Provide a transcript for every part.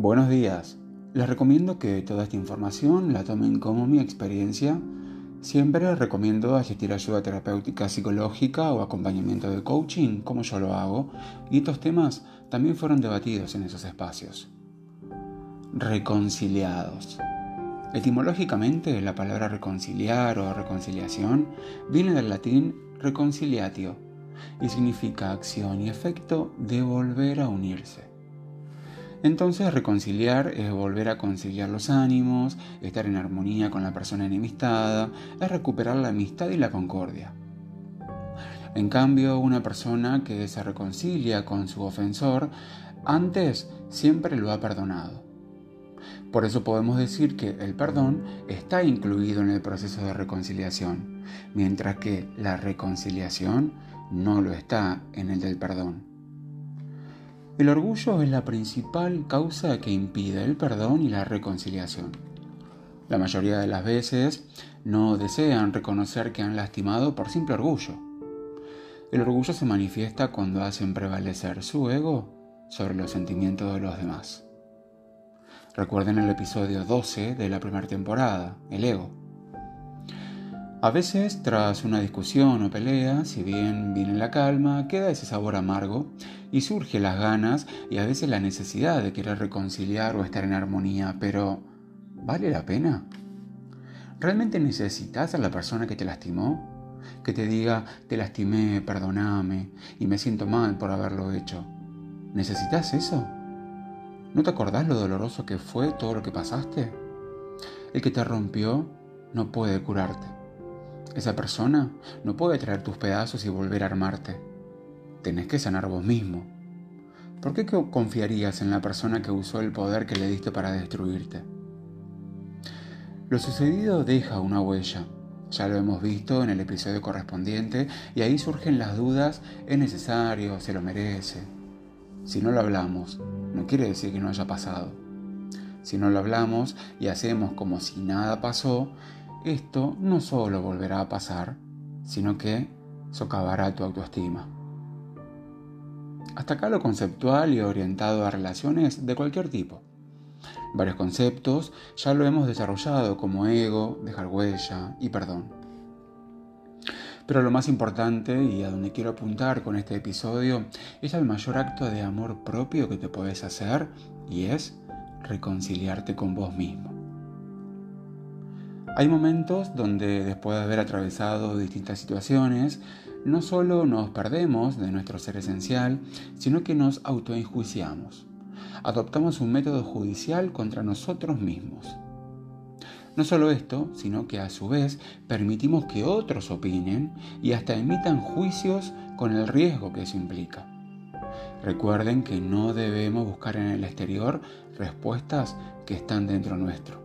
Buenos días. Les recomiendo que toda esta información la tomen como mi experiencia. Siempre recomiendo asistir a ayuda terapéutica psicológica o acompañamiento de coaching, como yo lo hago, y estos temas también fueron debatidos en esos espacios. Reconciliados. Etimológicamente, la palabra reconciliar o reconciliación viene del latín reconciliatio y significa acción y efecto de volver a unirse. Entonces reconciliar es volver a conciliar los ánimos, estar en armonía con la persona enemistada, es recuperar la amistad y la concordia. En cambio, una persona que se reconcilia con su ofensor, antes siempre lo ha perdonado. Por eso podemos decir que el perdón está incluido en el proceso de reconciliación, mientras que la reconciliación no lo está en el del perdón. El orgullo es la principal causa que impide el perdón y la reconciliación. La mayoría de las veces no desean reconocer que han lastimado por simple orgullo. El orgullo se manifiesta cuando hacen prevalecer su ego sobre los sentimientos de los demás. Recuerden el episodio 12 de la primera temporada, el ego. A veces, tras una discusión o pelea, si bien viene la calma, queda ese sabor amargo y surge las ganas y a veces la necesidad de querer reconciliar o estar en armonía, pero ¿vale la pena? ¿Realmente necesitas a la persona que te lastimó? Que te diga, te lastimé, perdoname y me siento mal por haberlo hecho. ¿Necesitas eso? ¿No te acordás lo doloroso que fue todo lo que pasaste? El que te rompió no puede curarte. Esa persona no puede traer tus pedazos y volver a armarte. Tenés que sanar vos mismo. ¿Por qué confiarías en la persona que usó el poder que le diste para destruirte? Lo sucedido deja una huella. Ya lo hemos visto en el episodio correspondiente y ahí surgen las dudas, ¿es necesario? ¿Se lo merece? Si no lo hablamos, no quiere decir que no haya pasado. Si no lo hablamos y hacemos como si nada pasó, esto no solo volverá a pasar, sino que socavará tu autoestima. Hasta acá lo conceptual y orientado a relaciones de cualquier tipo. Varios conceptos ya lo hemos desarrollado como ego, dejar huella y perdón. Pero lo más importante y a donde quiero apuntar con este episodio es el mayor acto de amor propio que te puedes hacer y es reconciliarte con vos mismo. Hay momentos donde después de haber atravesado distintas situaciones, no solo nos perdemos de nuestro ser esencial, sino que nos autoenjuiciamos. Adoptamos un método judicial contra nosotros mismos. No solo esto, sino que a su vez permitimos que otros opinen y hasta emitan juicios con el riesgo que eso implica. Recuerden que no debemos buscar en el exterior respuestas que están dentro nuestro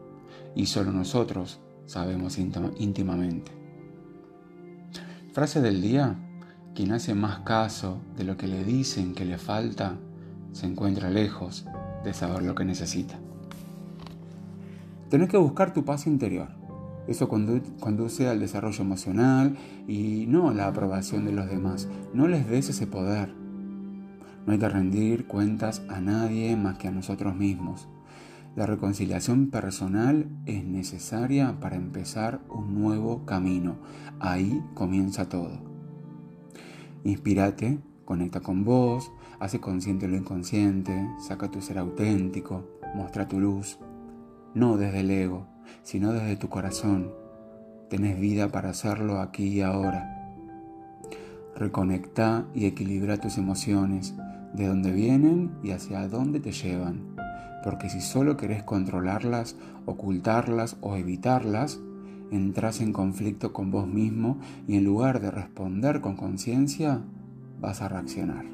y solo nosotros sabemos íntimamente. Frase del día, quien hace más caso de lo que le dicen que le falta, se encuentra lejos de saber lo que necesita. Tenés que buscar tu paz interior. Eso conduce al desarrollo emocional y no a la aprobación de los demás. No les des ese poder. No hay que rendir cuentas a nadie más que a nosotros mismos. La reconciliación personal es necesaria para empezar un nuevo camino. Ahí comienza todo. Inspírate, conecta con vos, hace consciente lo inconsciente, saca tu ser auténtico, muestra tu luz no desde el ego, sino desde tu corazón. Tenés vida para hacerlo aquí y ahora. Reconecta y equilibra tus emociones, de dónde vienen y hacia dónde te llevan. Porque si solo querés controlarlas, ocultarlas o evitarlas, entras en conflicto con vos mismo y en lugar de responder con conciencia, vas a reaccionar.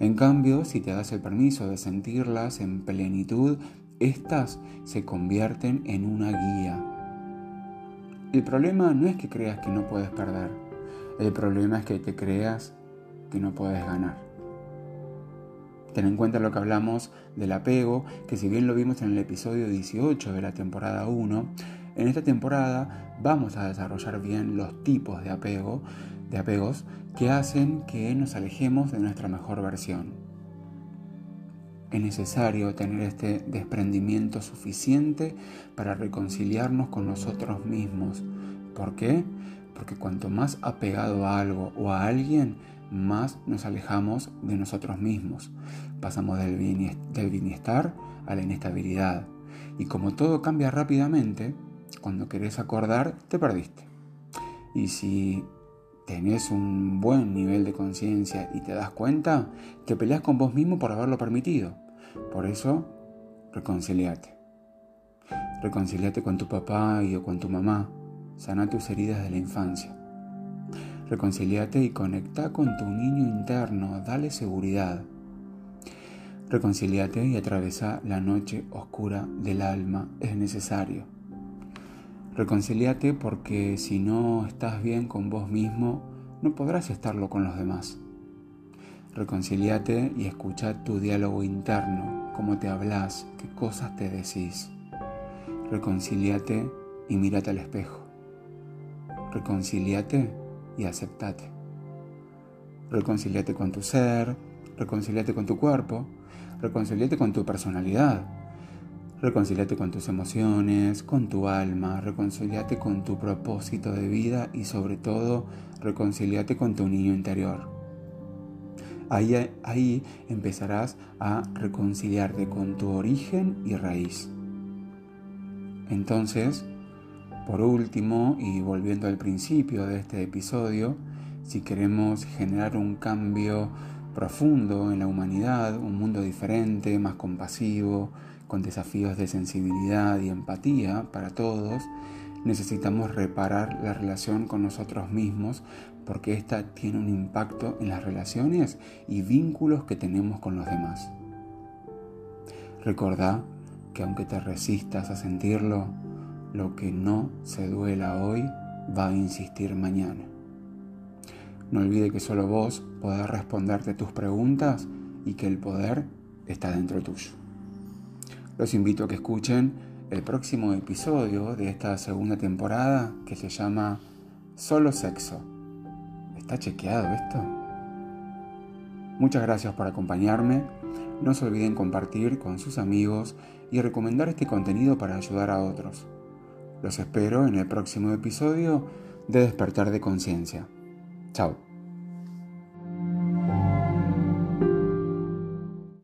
En cambio, si te das el permiso de sentirlas en plenitud estas se convierten en una guía. El problema no es que creas que no puedes perder, el problema es que te creas que no puedes ganar. Ten en cuenta lo que hablamos del apego, que si bien lo vimos en el episodio 18 de la temporada 1, en esta temporada vamos a desarrollar bien los tipos de apego, de apegos que hacen que nos alejemos de nuestra mejor versión. es necesario tener este desprendimiento suficiente para reconciliarnos con nosotros mismos. ¿Por qué? Porque cuanto más apegado a algo o a alguien, más nos alejamos de nosotros mismos. Pasamos del bienestar a la inestabilidad. Y como todo cambia rápidamente, cuando querés acordar, te perdiste. Y si tenés un buen nivel de conciencia y te das cuenta, te peleas con vos mismo por haberlo permitido. Por eso, reconciliate. Reconciliate con tu papá y con tu mamá. Sana tus heridas de la infancia. Reconciliate y conecta con tu niño interno. Dale seguridad. Reconciliate y atravesa la noche oscura del alma. Es necesario. Reconciliate porque si no estás bien con vos mismo, no podrás estarlo con los demás. Reconciliate y escucha tu diálogo interno, cómo te hablas, qué cosas te decís. Reconciliate y mírate al espejo. Reconciliate y aceptate. Reconciliate con tu ser, reconciliate con tu cuerpo, reconciliate con tu personalidad, Reconciliate con tus emociones, con tu alma, reconciliate con tu propósito de vida y sobre todo reconciliate con tu niño interior. Ahí, ahí empezarás a reconciliarte con tu origen y raíz. Entonces, por último, y volviendo al principio de este episodio, si queremos generar un cambio profundo en la humanidad, un mundo diferente, más compasivo, con desafíos de sensibilidad y empatía para todos, necesitamos reparar la relación con nosotros mismos porque esta tiene un impacto en las relaciones y vínculos que tenemos con los demás. Recordá que aunque te resistas a sentirlo, lo que no se duela hoy va a insistir mañana. No olvide que solo vos podés responderte tus preguntas y que el poder está dentro tuyo. Los invito a que escuchen el próximo episodio de esta segunda temporada que se llama Solo Sexo. ¿Está chequeado esto? Muchas gracias por acompañarme. No se olviden compartir con sus amigos y recomendar este contenido para ayudar a otros. Los espero en el próximo episodio de Despertar de Conciencia. Chao.